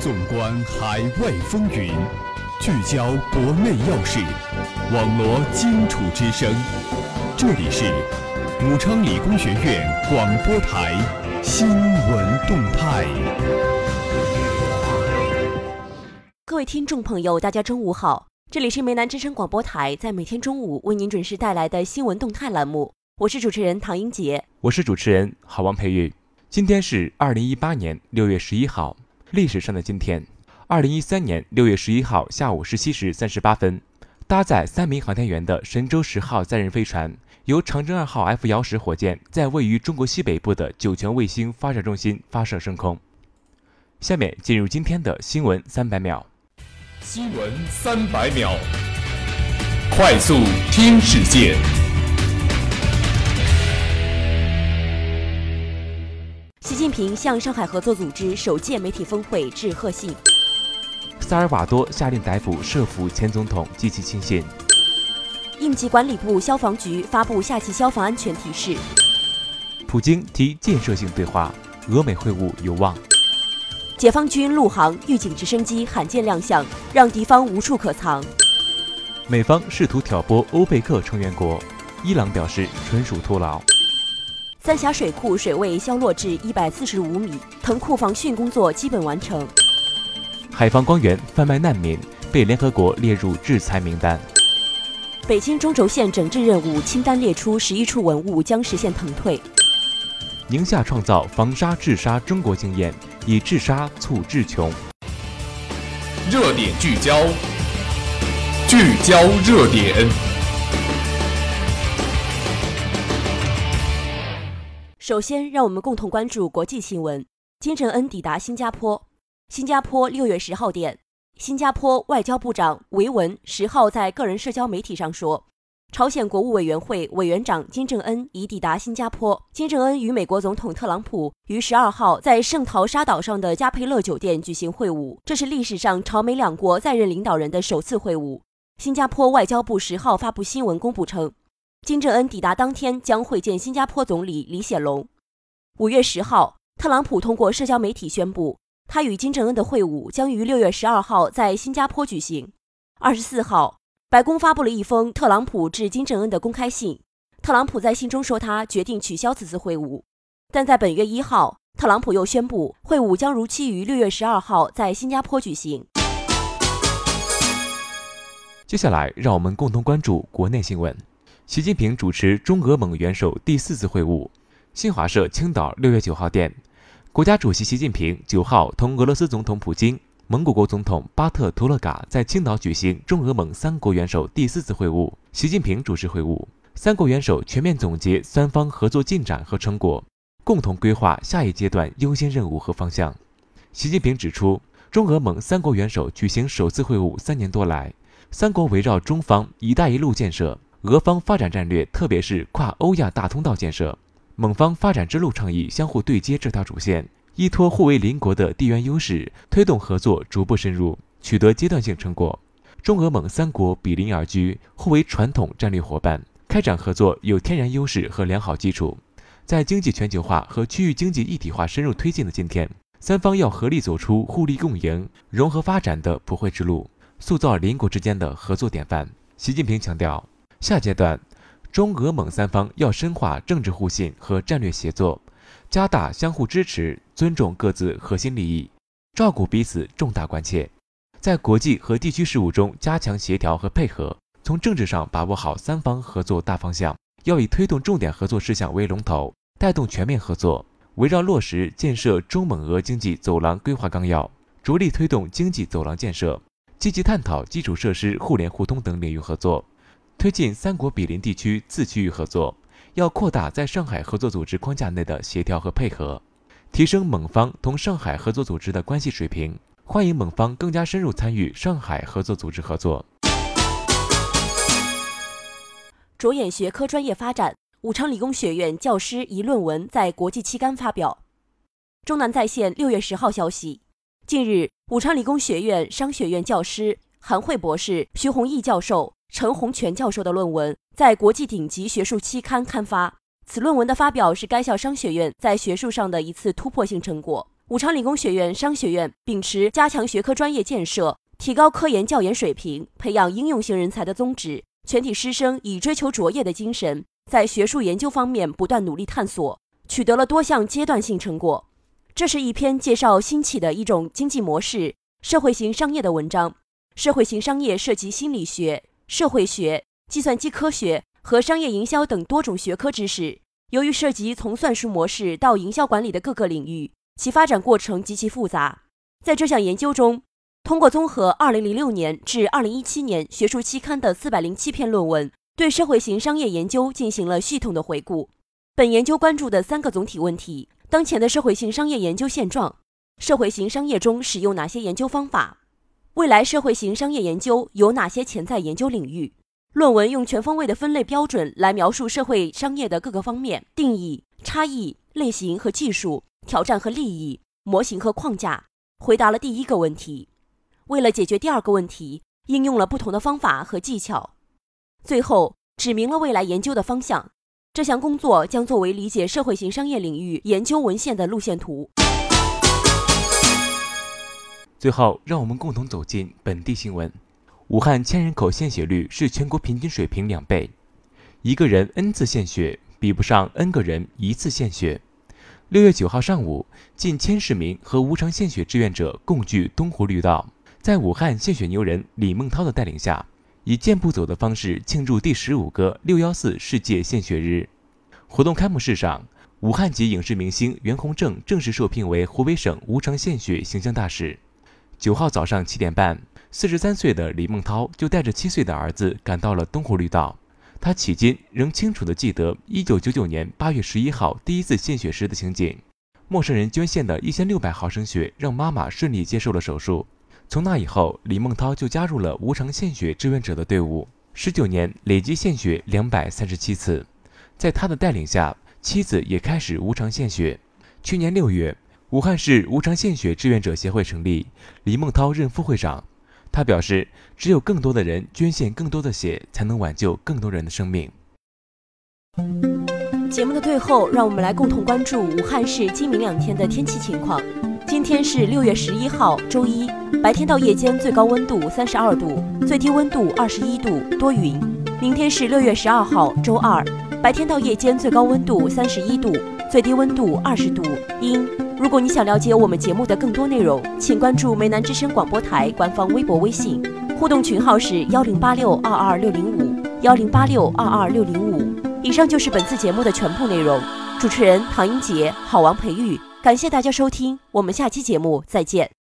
纵观海外风云，聚焦国内要事，网罗荆楚之声。这里是武昌理工学院广播台新闻动态。各位听众朋友，大家中午好，这里是梅南之声广播台，在每天中午为您准时带来的新闻动态栏目，我是主持人唐英杰，我是主持人郝王培育。今天是二零一八年六月十一号。历史上的今天，二零一三年六月十一号下午十七时三十八分，搭载三名航天员的神舟十号载人飞船，由长征二号 F 遥十火箭在位于中国西北部的酒泉卫星发射中心发射升空。下面进入今天的新闻三百秒。新闻三百秒，快速听世界。习近平向上海合作组织首届媒体峰会致贺信。萨尔瓦多下令逮捕涉腐前总统及其亲信。应急管理部消防局发布夏季消防安全提示。普京提建设性对话，俄美会晤有望。解放军陆航预警直升机罕见亮相，让敌方无处可藏。美方试图挑拨欧佩克成员国，伊朗表示纯属徒劳。三峡水库水位消落至一百四十五米，腾库防汛工作基本完成。海防官员贩卖难民被联合国列入制裁名单。北京中轴线整治任务清单列出十一处文物将实现腾退。宁夏创造防沙治沙中国经验，以治沙促治穷。热点聚焦，聚焦热点。首先，让我们共同关注国际新闻。金正恩抵达新加坡。新加坡六月十号电，新加坡外交部长维文十号在个人社交媒体上说，朝鲜国务委员会委员长金正恩已抵达新加坡。金正恩与美国总统特朗普于十二号在圣淘沙岛上的加佩勒酒店举行会晤，这是历史上朝美两国在任领导人的首次会晤。新加坡外交部十号发布新闻公布称。金正恩抵达当天将会见新加坡总理李显龙。五月十号，特朗普通过社交媒体宣布，他与金正恩的会晤将于六月十二号在新加坡举行。二十四号，白宫发布了一封特朗普致金正恩的公开信。特朗普在信中说，他决定取消此次会晤。但在本月一号，特朗普又宣布，会晤将如期于六月十二号在新加坡举行。接下来，让我们共同关注国内新闻。习近平主持中俄蒙元首第四次会晤。新华社青岛六月九号电，国家主席习近平九号同俄罗斯总统普京、蒙古国总统巴特图勒嘎在青岛举行中俄蒙三国元首第四次会晤。习近平主持会晤，三国元首全面总结三方合作进展和成果，共同规划下一阶段优先任务和方向。习近平指出，中俄蒙三国元首举行首次会晤三年多来，三国围绕中方“一带一路”建设。俄方发展战略，特别是跨欧亚大通道建设，蒙方发展之路倡议相互对接这条主线，依托互为邻国的地缘优势，推动合作逐步深入，取得阶段性成果。中俄蒙三国比邻而居，互为传统战略伙伴，开展合作有天然优势和良好基础。在经济全球化和区域经济一体化深入推进的今天，三方要合力走出互利共赢、融合发展的普惠之路，塑造邻国之间的合作典范。习近平强调。下阶段，中俄蒙三方要深化政治互信和战略协作，加大相互支持，尊重各自核心利益，照顾彼此重大关切，在国际和地区事务中加强协调和配合。从政治上把握好三方合作大方向，要以推动重点合作事项为龙头，带动全面合作。围绕落实建设中蒙俄经济走廊规划纲要，着力推动经济走廊建设，积极探讨基础设施互联互通等领域合作。推进三国毗邻地区自区域合作，要扩大在上海合作组织框架内的协调和配合，提升蒙方同上海合作组织的关系水平，欢迎蒙方更加深入参与上海合作组织合作。着眼学科专业发展，武昌理工学院教师一论文在国际期刊发表。中南在线六月十号消息，近日，武昌理工学院商学院教师韩慧博士、徐宏毅教授。陈洪全教授的论文在国际顶级学术期刊刊发。此论文的发表是该校商学院在学术上的一次突破性成果。武昌理工学院商学院秉持加强学科专业建设、提高科研教研水平、培养应用型人才的宗旨，全体师生以追求卓越的精神，在学术研究方面不断努力探索，取得了多项阶段性成果。这是一篇介绍兴起的一种经济模式——社会型商业的文章。社会型商业涉及心理学、社会学、计算机科学和商业营销等多种学科知识。由于涉及从算术模式到营销管理的各个领域。其发展过程极其复杂。在这项研究中，通过综合2006年至2017年学术期刊的407篇论文，对社会型商业研究进行了系统的回顾。本研究关注的三个总体问题：当前的社会性商业研究现状，社会型商业中使用哪些研究方法，未来社会型商业研究有哪些潜在研究领域。论文用全方位的分类标准来描述社会商业的各个方面、定义、差异、类型和技术。挑战和利益模型和框架，回答了第一个问题。为了解决第二个问题，应用了不同的方法和技巧。最后指明了未来研究的方向。这项工作将作为理解社会型商业领域研究文献的路线图。最后，让我们共同走进本地新闻：武汉千人口献血率是全国平均水平两倍，一个人 n 次献血比不上 n 个人一次献血。六月九号上午，近千市民和无偿献血志愿者共聚东湖绿道，在武汉献血牛人李梦涛的带领下，以健步走的方式庆祝第十五个六幺四世界献血日。活动开幕式上，武汉籍影视明星袁弘正正式受聘为湖北省无偿献血形象大使。九号早上七点半，四十三岁的李梦涛就带着七岁的儿子赶到了东湖绿道。他迄今仍清楚地记得1999年8月11号第一次献血时的情景。陌生人捐献的一千六百毫升血让妈妈顺利接受了手术。从那以后，李梦涛就加入了无偿献血志愿者的队伍，十九年累计献血两百三十七次。在他的带领下，妻子也开始无偿献血。去年六月，武汉市无偿献血志愿者协会成立，李梦涛任副会长。他表示，只有更多的人捐献更多的血，才能挽救更多人的生命。节目的最后，让我们来共同关注武汉市今明两天的天气情况。今天是六月十一号，周一，白天到夜间最高温度三十二度，最低温度二十一度，多云。明天是六月十二号，周二，白天到夜间最高温度三十一度，最低温度二十度，阴。如果你想了解我们节目的更多内容，请关注梅南之声广播台官方微博、微信，互动群号是幺零八六二二六零五幺零八六二二六零五。以上就是本次节目的全部内容。主持人唐英杰、好王培育，感谢大家收听，我们下期节目再见。